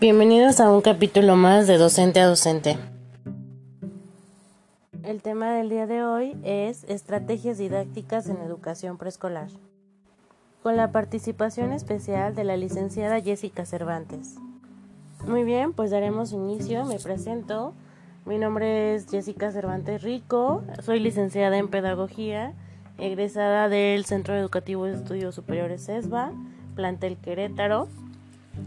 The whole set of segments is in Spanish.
Bienvenidos a un capítulo más de Docente a Docente. El tema del día de hoy es Estrategias didácticas en educación preescolar, con la participación especial de la licenciada Jessica Cervantes. Muy bien, pues daremos inicio, me presento. Mi nombre es Jessica Cervantes Rico, soy licenciada en Pedagogía, egresada del Centro Educativo de Estudios Superiores ESBA, plantel Querétaro.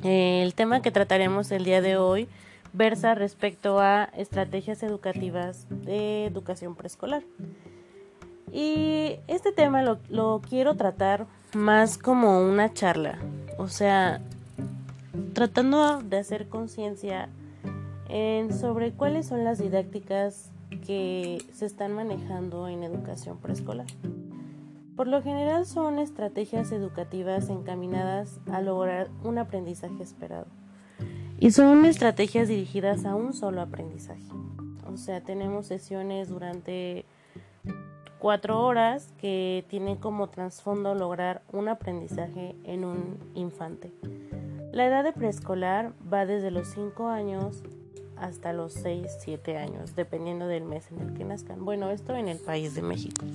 El tema que trataremos el día de hoy versa respecto a estrategias educativas de educación preescolar. Y este tema lo, lo, quiero tratar más como una charla, o sea, tratando de hacer conciencia sobre cuáles son las didácticas que se están manejando en educación preescolar. Por lo general son estrategias educativas encaminadas a lograr un aprendizaje esperado. Y son estrategias dirigidas a un solo aprendizaje. O sea, tenemos sesiones durante cuatro horas que tienen como trasfondo lograr un aprendizaje en un infante. La edad de preescolar va desde los 5 años hasta los 6, 7 años, dependiendo del mes en el que nazcan. Bueno, esto en el país de México.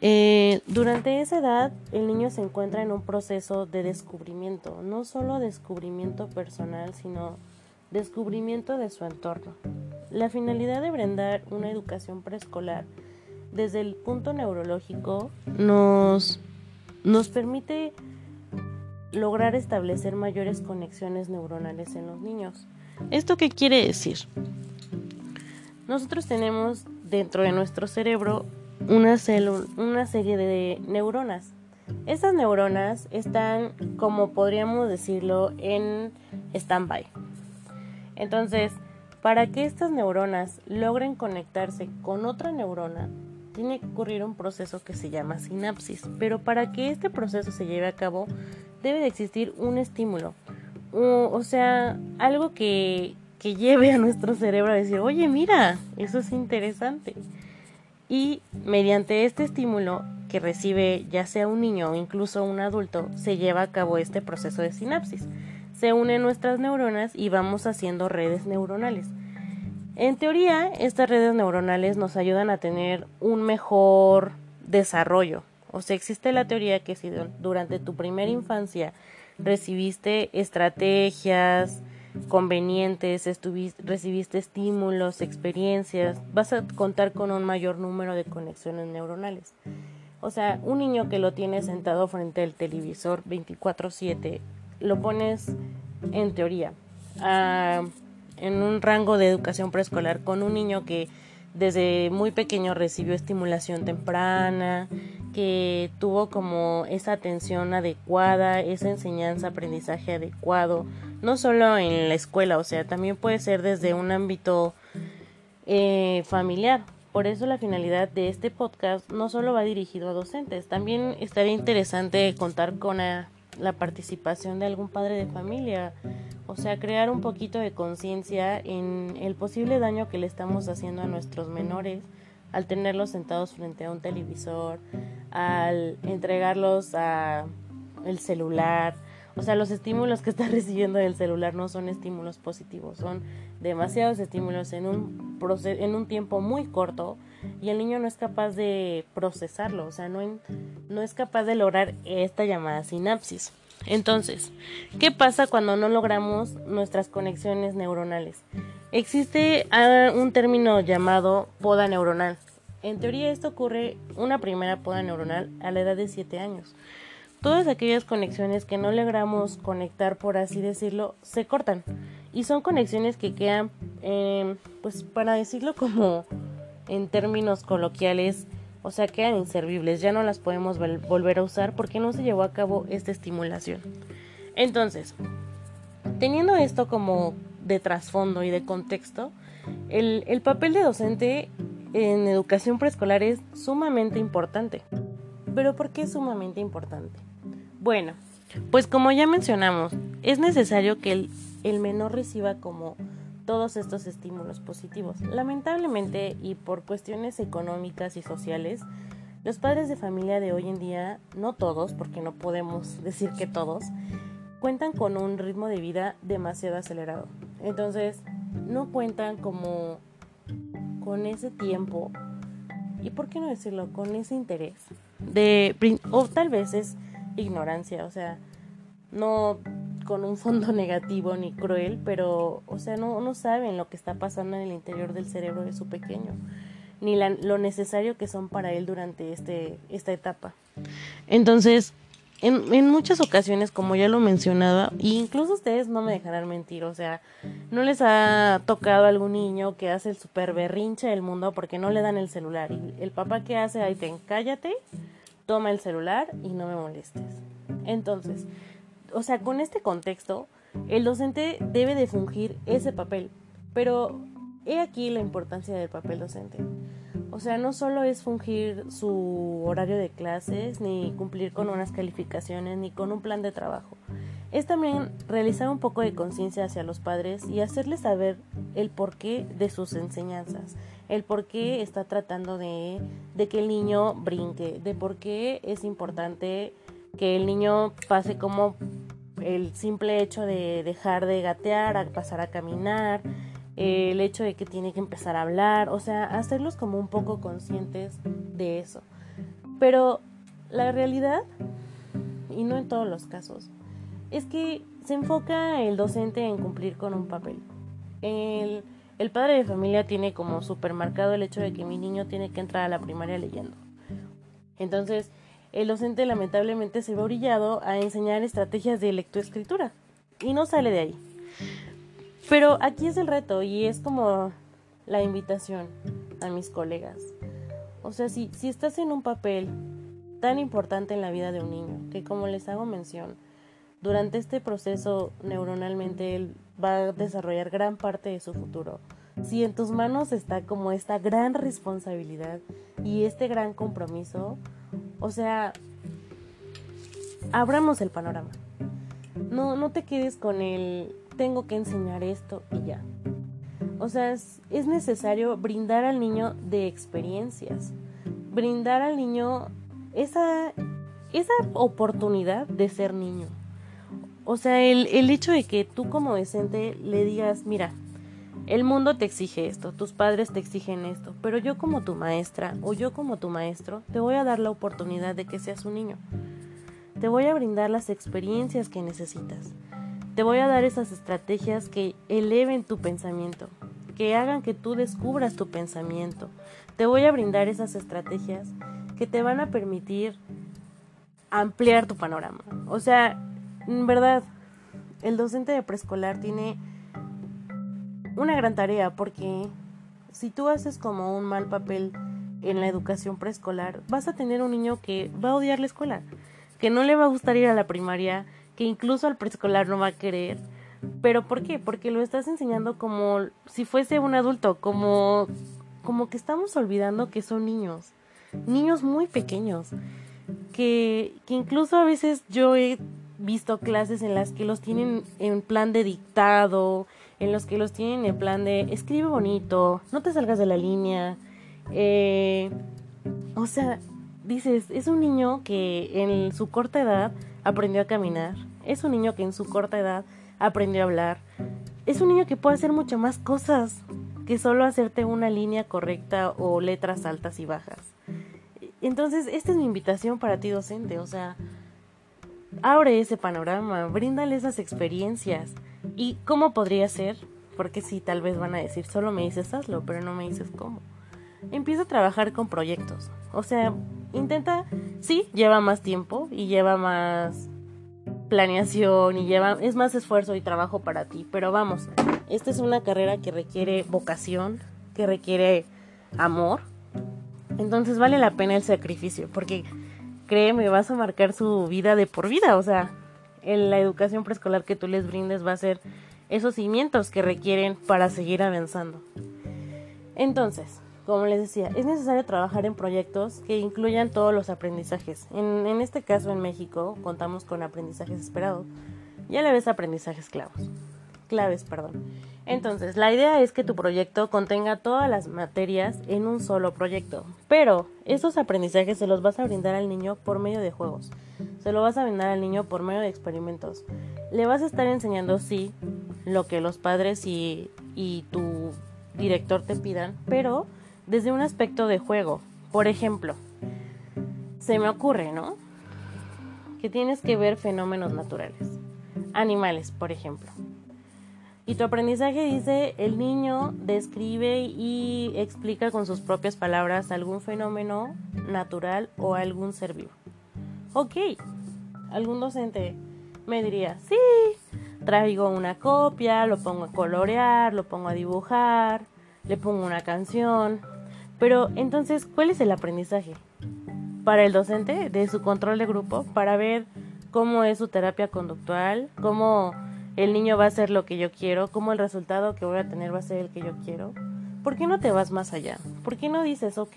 Eh, durante esa edad, el niño se encuentra en un proceso de descubrimiento, no solo descubrimiento personal, sino descubrimiento de su entorno. La finalidad de brindar una educación preescolar desde el punto neurológico nos, nos permite lograr establecer mayores conexiones neuronales en los niños. ¿Esto qué quiere decir? Nosotros tenemos dentro de nuestro cerebro una, una serie de neuronas. Estas neuronas están, como podríamos decirlo, en stand-by. Entonces, para que estas neuronas logren conectarse con otra neurona, tiene que ocurrir un proceso que se llama sinapsis. Pero para que este proceso se lleve a cabo, debe de existir un estímulo o, sea, algo que, que lleve a nuestro cerebro a decir, oye, mira, eso es interesante. Y mediante este estímulo que recibe ya sea un niño o incluso un adulto, se lleva a cabo este proceso de sinapsis. Se unen nuestras neuronas y vamos haciendo redes neuronales. En teoría, estas redes neuronales nos ayudan a tener un mejor desarrollo. O sea, existe la teoría que si durante tu primera infancia recibiste estrategias convenientes, recibiste estímulos, experiencias, vas a contar con un mayor número de conexiones neuronales. O sea, un niño que lo tiene sentado frente al televisor 24/7, lo pones en teoría en un rango de educación preescolar con un niño que desde muy pequeño recibió estimulación temprana, que tuvo como esa atención adecuada, esa enseñanza, aprendizaje adecuado, no solo en la escuela, o sea, también puede ser desde un ámbito eh, familiar. Por eso la finalidad de este podcast no solo va dirigido a docentes, también estaría interesante contar con la participación de algún padre de familia, o sea, crear un poquito de conciencia en el posible daño que le estamos haciendo a nuestros menores al tenerlos sentados frente a un televisor, al entregarlos a el celular. O sea, los estímulos que está recibiendo del celular no son estímulos positivos, son demasiados estímulos en un, en un tiempo muy corto y el niño no es capaz de procesarlo, o sea, no, no es capaz de lograr esta llamada sinapsis. Entonces, ¿qué pasa cuando no logramos nuestras conexiones neuronales? Existe ah, un término llamado poda neuronal. En teoría esto ocurre una primera poda neuronal a la edad de 7 años. Todas aquellas conexiones que no logramos conectar, por así decirlo, se cortan. Y son conexiones que quedan, em, pues para decirlo como en términos coloquiales, o sea, quedan inservibles, ya no las podemos volver a usar porque no se llevó a cabo esta estimulación. Entonces, teniendo esto como de trasfondo y de contexto, el, el papel de docente en educación preescolar es sumamente importante. ¿Pero por qué es sumamente importante? Bueno, pues como ya mencionamos, es necesario que el, el menor reciba como todos estos estímulos positivos. Lamentablemente y por cuestiones económicas y sociales, los padres de familia de hoy en día, no todos, porque no podemos decir que todos, cuentan con un ritmo de vida demasiado acelerado. Entonces, no cuentan como con ese tiempo y por qué no decirlo, con ese interés de o tal vez es ignorancia, o sea, no con un fondo negativo ni cruel, pero o sea, no, no saben lo que está pasando en el interior del cerebro de su pequeño, ni lo necesario que son para él durante este esta etapa. Entonces, en, en, muchas ocasiones, como ya lo mencionaba, incluso ustedes no me dejarán mentir, o sea, no les ha tocado algún niño que hace el super berrinche del mundo porque no le dan el celular. Y el papá que hace, ahí te cállate, toma el celular y no me molestes. Entonces, o sea, con este contexto, el docente debe de fungir ese papel. Pero he aquí la importancia del papel docente. O sea, no solo es fungir su horario de clases, ni cumplir con unas calificaciones, ni con un plan de trabajo. Es también realizar un poco de conciencia hacia los padres y hacerles saber el porqué de sus enseñanzas, el por qué está tratando de, que el niño brinque, de por qué es importante que el niño pase como el simple hecho de dejar de gatear, a pasar a caminar, el hecho de que tiene que empezar a hablar, o sea, hacerlos como un poco conscientes de eso. Pero la realidad, y no en todos los casos, es que se enfoca el docente en cumplir con un papel. El, el padre de familia tiene como supermercado el hecho de que mi niño tiene que entrar a la primaria leyendo. Entonces, el docente lamentablemente se ve orillado a enseñar estrategias de lectoescritura y no sale de ahí. Pero aquí es el reto y es como la invitación a mis colegas. O sea, si, si estás en un papel tan importante en la vida de un niño, que como les hago mención, durante este proceso neuronalmente él va a desarrollar gran parte de su futuro. Si en tus manos está como esta gran responsabilidad y este gran compromiso, o sea, abramos el panorama. No, no te quedes con el tengo que enseñar esto y ya. O sea, es, necesario brindar al niño de experiencias, brindar al niño esa, esa oportunidad de ser niño. O sea, el, el hecho de que tú como docente le digas, mira, el mundo te exige esto, tus padres te exigen esto, pero yo como tu maestra o yo como tu maestro te voy a dar la oportunidad de que seas un niño. Te voy a brindar las experiencias que necesitas. Te voy a dar esas estrategias que eleven tu pensamiento, que hagan que tú descubras tu pensamiento. Te voy a brindar esas estrategias que te van a permitir ampliar tu panorama. O sea, en verdad, el docente de preescolar tiene una gran tarea porque si tú haces como un mal papel en la educación preescolar, vas a tener un niño que va a odiar la escuela, que no le va a gustar ir a la primaria, que incluso al preescolar no va a querer. ¿Pero por qué? Porque lo estás enseñando como si fuese un adulto, como, como que estamos olvidando que son niños, niños muy pequeños, que, que incluso a veces yo he visto clases en las que los tienen en plan de dictado, en los que los tienen en plan de escribe bonito, no te salgas de la línea. Eh, o sea, dices, es un niño que en su corta edad aprendió a caminar. Es un niño que en su corta edad aprendió a hablar. Es un niño que puede hacer mucho más cosas que solo hacerte una línea correcta o letras altas y bajas. Entonces, esta es mi invitación para ti docente, o sea, abre ese panorama, bríndale esas experiencias. ¿Y cómo podría ser? Porque si tal vez van a decir, solo me dices hazlo, pero no me dices cómo. Empieza a trabajar con proyectos. O sea, intenta, sí, lleva más tiempo y lleva más planeación y lleva, es más esfuerzo y trabajo para ti. Pero vamos, esta es una carrera que requiere vocación, que requiere amor. Entonces vale la pena el sacrificio, porque créeme, vas a marcar su vida de por vida. O sea, en la educación preescolar que tú les brindes va a ser esos cimientos que requieren para seguir avanzando. Entonces, como les decía, es necesario trabajar en proyectos que incluyan todos los aprendizajes. En, este caso, en México, contamos con aprendizajes esperados y a la vez aprendizajes clavos. claves, perdón. Entonces, la idea es que tu proyecto contenga todas las materias en un solo proyecto, pero esos aprendizajes se los vas a brindar al niño por medio de juegos, se lo vas a brindar al niño por medio de experimentos. Le vas a estar enseñando, sí, lo que los padres y, y tu director te pidan, pero desde un aspecto de juego. Por ejemplo, se me ocurre, ¿no? Que tienes que ver fenómenos naturales, animales, por ejemplo. Y tu aprendizaje dice, el niño describe y explica con sus propias palabras algún fenómeno natural o algún ser vivo. Ok, algún docente me diría, sí, traigo una copia, lo pongo a colorear, lo pongo a dibujar, le pongo una canción. Pero entonces, ¿cuál es el aprendizaje? Para el docente, de su control de grupo, para ver cómo es su terapia conductual, cómo el niño va a hacer lo que yo quiero, cómo el resultado que voy a tener va a ser el que yo quiero. ¿Por qué no te vas más allá? ¿Por qué no dices, ok,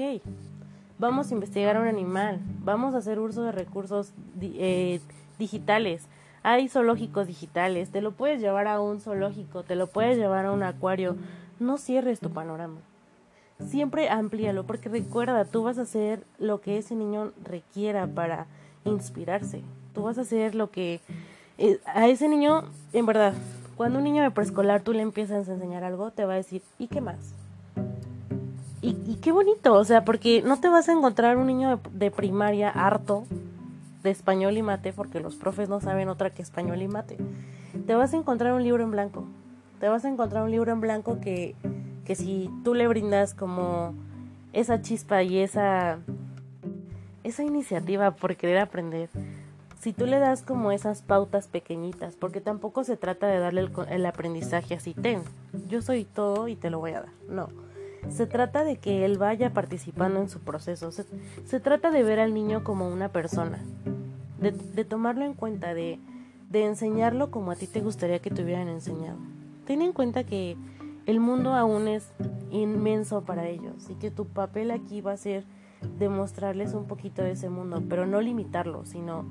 vamos a investigar a un animal, vamos a hacer uso de recursos eh, digitales? Hay zoológicos digitales, te lo puedes llevar a un zoológico, te lo puedes llevar a un acuario. No cierres tu panorama. Siempre amplíalo, porque recuerda, tú vas a hacer lo que ese niño requiera para inspirarse. Tú vas a hacer lo que eh, a ese niño, en verdad, cuando un niño de preescolar tú le empiezas a enseñar algo, te va a decir, ¿y qué más? Y, qué bonito, o sea, porque no te vas a encontrar un niño de, primaria harto de español y mate, porque los profes no saben otra que español y mate. Te vas a encontrar un libro en blanco. Te vas a encontrar un libro en blanco que, que si tú le brindas como esa chispa y esa, esa iniciativa por querer aprender, si tú le das como esas pautas pequeñitas, porque tampoco se trata de darle el, aprendizaje así, ten, yo soy todo y te lo voy a dar, no. Se trata de que él vaya participando en su proceso, se, trata de ver al niño como una persona, de, de tomarlo en cuenta, de, de enseñarlo como a ti te gustaría que te hubieran enseñado. Ten en cuenta que el mundo aún es inmenso para ellos y que tu papel aquí va a ser demostrarles un poquito de ese mundo, pero no limitarlo, sino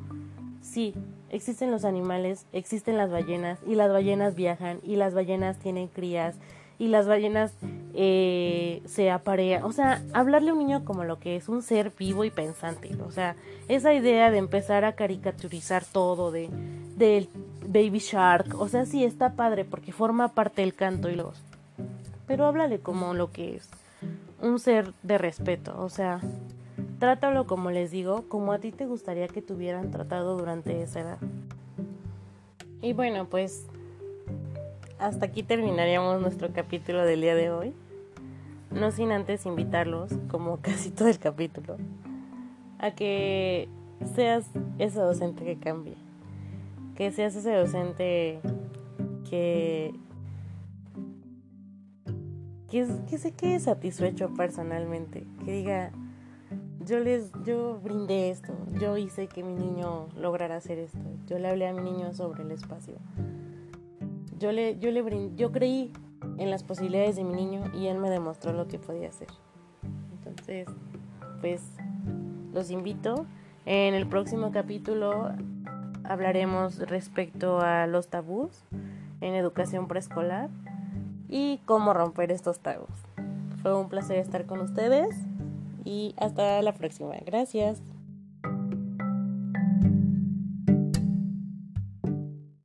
Sí, existen los animales, existen las ballenas y las ballenas viajan y las ballenas tienen crías y las ballenas eh, se aparean. O sea, hablarle a un niño como lo que es un ser vivo y pensante. O sea, esa idea de empezar a caricaturizar todo de del baby shark. O sea, sí está padre porque forma parte del canto y los. Pero háblale como lo que es un ser de respeto. O sea, Trátalo como les digo, como a ti te gustaría que te hubieran tratado durante esa edad. Y bueno, pues hasta aquí terminaríamos nuestro capítulo del día de hoy. No sin antes invitarlos, como casi todo el capítulo, a que seas ese docente que cambie. Que seas ese docente que que, que se quede satisfecho personalmente. Que diga, yo les yo brindé esto, yo hice que mi niño lograra hacer esto, yo le hablé a mi niño sobre el espacio. Yo le yo le yo creí en las posibilidades de mi niño y él me demostró lo que podía hacer. Entonces, pues los invito en el próximo capítulo hablaremos respecto a los tabús en educación preescolar y cómo romper estos tabús. Fue un placer estar con ustedes y hasta la próxima. Gracias.